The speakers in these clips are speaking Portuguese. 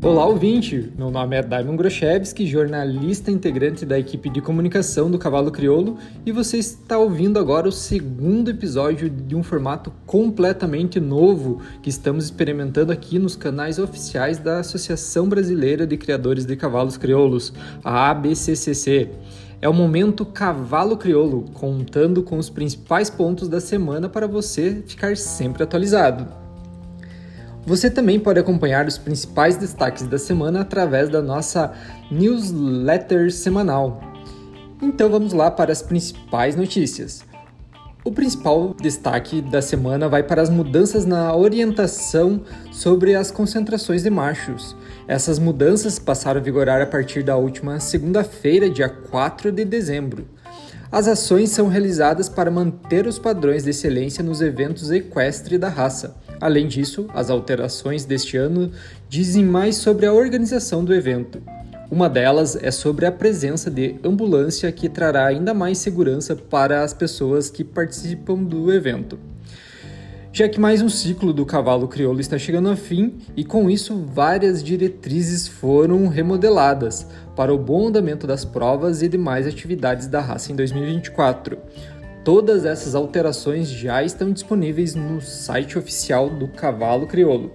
Olá, ouvinte! Meu nome é Daimon Groshevski, jornalista integrante da equipe de comunicação do Cavalo Crioulo, e você está ouvindo agora o segundo episódio de um formato completamente novo que estamos experimentando aqui nos canais oficiais da Associação Brasileira de Criadores de Cavalos Crioulos, a ABCCC. É o momento Cavalo Crioulo, contando com os principais pontos da semana para você ficar sempre atualizado. Você também pode acompanhar os principais destaques da semana através da nossa newsletter semanal. Então vamos lá para as principais notícias. O principal destaque da semana vai para as mudanças na orientação sobre as concentrações de machos. Essas mudanças passaram a vigorar a partir da última segunda-feira, dia 4 de dezembro. As ações são realizadas para manter os padrões de excelência nos eventos equestres da raça. Além disso, as alterações deste ano dizem mais sobre a organização do evento. Uma delas é sobre a presença de ambulância que trará ainda mais segurança para as pessoas que participam do evento já que mais um ciclo do cavalo crioulo está chegando ao fim e com isso várias diretrizes foram remodeladas para o bom andamento das provas e demais atividades da raça em 2024. Todas essas alterações já estão disponíveis no site oficial do Cavalo Crioulo.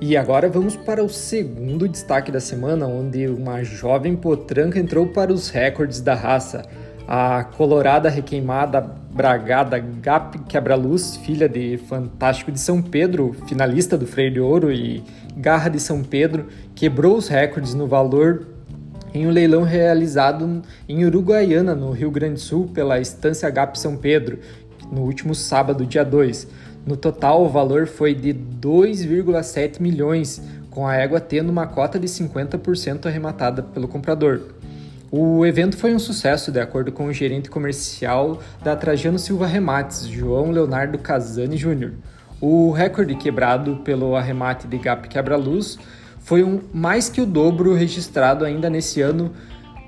E agora vamos para o segundo destaque da semana, onde uma jovem potranca entrou para os recordes da raça a colorada requeimada bragada Gap Quebra-Luz, filha de Fantástico de São Pedro, finalista do Freio de Ouro e Garra de São Pedro, quebrou os recordes no valor em um leilão realizado em Uruguaiana, no Rio Grande do Sul, pela Estância Gap São Pedro, no último sábado, dia 2. No total, o valor foi de 2,7 milhões, com a égua tendo uma cota de 50% arrematada pelo comprador. O evento foi um sucesso, de acordo com o gerente comercial da Trajano Silva Remates, João Leonardo Casani Júnior. O recorde quebrado pelo arremate de Gap Quebra-Luz foi um mais que o dobro registrado ainda nesse ano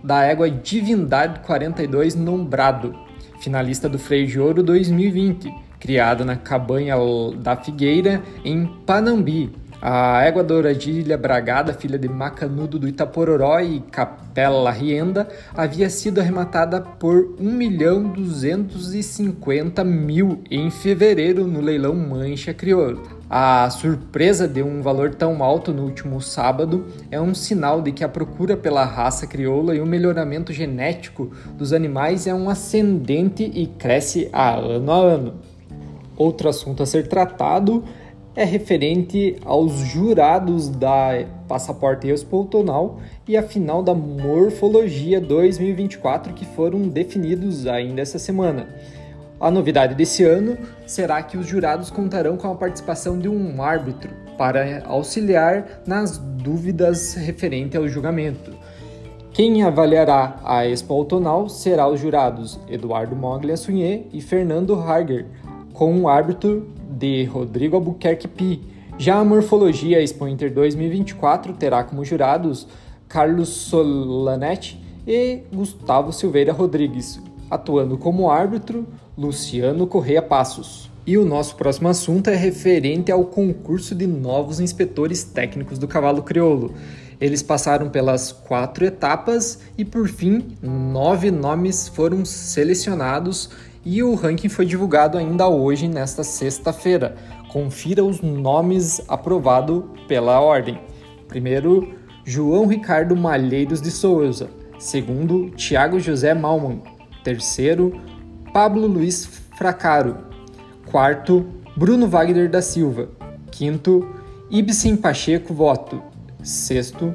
da égua Divindade 42 Nombrado, finalista do Freio de Ouro 2020, criada na Cabanha da Figueira, em Panambi, a égua douradilha bragada, filha de Macanudo do Itapororó e Capela Rienda, havia sido arrematada por 1 milhão 250 mil em fevereiro no leilão Mancha Crioulo. A surpresa de um valor tão alto no último sábado é um sinal de que a procura pela raça crioula e o melhoramento genético dos animais é um ascendente e cresce a ano a ano. Outro assunto a ser tratado é referente aos jurados da Passaporte Expo e a final da Morfologia 2024 que foram definidos ainda essa semana. A novidade desse ano será que os jurados contarão com a participação de um árbitro para auxiliar nas dúvidas referente ao julgamento. Quem avaliará a Expo Autonal será os jurados Eduardo Moglia Sunhê e Fernando Harger, com o árbitro de Rodrigo Albuquerque Pi. Já a Morfologia Expo Inter 2024 terá como jurados Carlos Solanetti e Gustavo Silveira Rodrigues, atuando como árbitro Luciano Correia Passos. E o nosso próximo assunto é referente ao concurso de novos inspetores técnicos do cavalo crioulo. Eles passaram pelas quatro etapas e, por fim, nove nomes foram selecionados e o ranking foi divulgado ainda hoje, nesta sexta-feira. Confira os nomes aprovados pela ordem. Primeiro, João Ricardo Malheiros de Souza. Segundo, Tiago José Malman. Terceiro, Pablo Luiz Fracaro. Quarto, Bruno Wagner da Silva. Quinto, Ibsen Pacheco Voto. Sexto,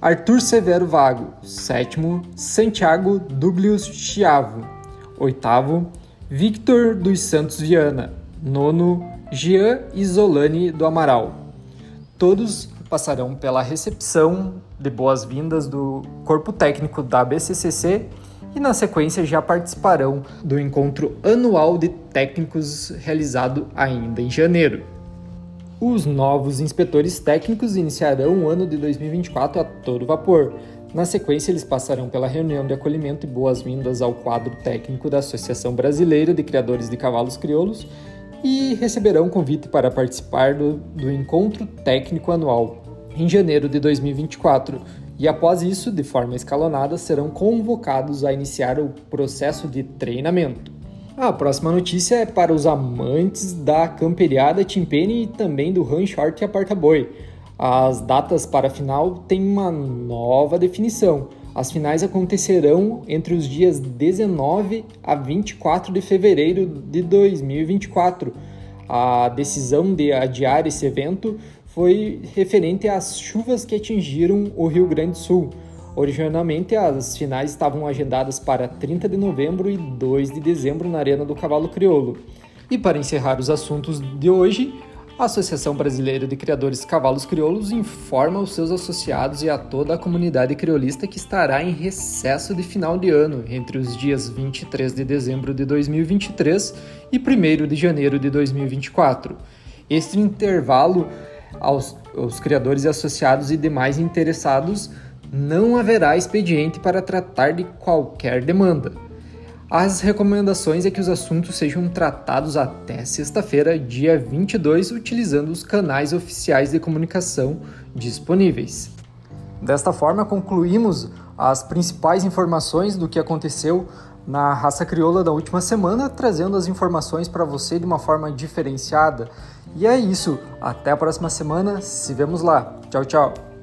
Arthur Severo Vago. Sétimo, Santiago Dublius Chiavo. Oitavo, Victor dos Santos Viana. Nono, Jean Isolani do Amaral. Todos passarão pela recepção de boas-vindas do corpo técnico da BCCC e na sequência já participarão do encontro anual de técnicos realizado ainda em janeiro. Os novos inspetores técnicos iniciarão o ano de 2024 a todo vapor, na sequência, eles passarão pela reunião de acolhimento e boas-vindas ao quadro técnico da Associação Brasileira de Criadores de Cavalos Crioulos e receberão convite para participar do, do encontro técnico anual. em janeiro de 2024 e após isso, de forma escalonada, serão convocados a iniciar o processo de treinamento. A próxima notícia é para os amantes da camperiada Timpene e também do run short e aparta boi. As datas para a final têm uma nova definição. As finais acontecerão entre os dias 19 a 24 de fevereiro de 2024. A decisão de adiar esse evento foi referente às chuvas que atingiram o Rio Grande do Sul. Originalmente, as finais estavam agendadas para 30 de novembro e 2 de dezembro na Arena do Cavalo Crioulo. E para encerrar os assuntos de hoje, a Associação Brasileira de Criadores Cavalos Crioulos informa os seus associados e a toda a comunidade criolista que estará em recesso de final de ano entre os dias 23 de dezembro de 2023 e 1 de janeiro de 2024. Este intervalo aos, aos criadores e associados e demais interessados, não haverá expediente para tratar de qualquer demanda. As recomendações é que os assuntos sejam tratados até sexta-feira, dia 22, utilizando os canais oficiais de comunicação disponíveis. Desta forma, concluímos as principais informações do que aconteceu na raça crioula da última semana, trazendo as informações para você de uma forma diferenciada. E é isso. Até a próxima semana. Se vemos lá. Tchau, tchau.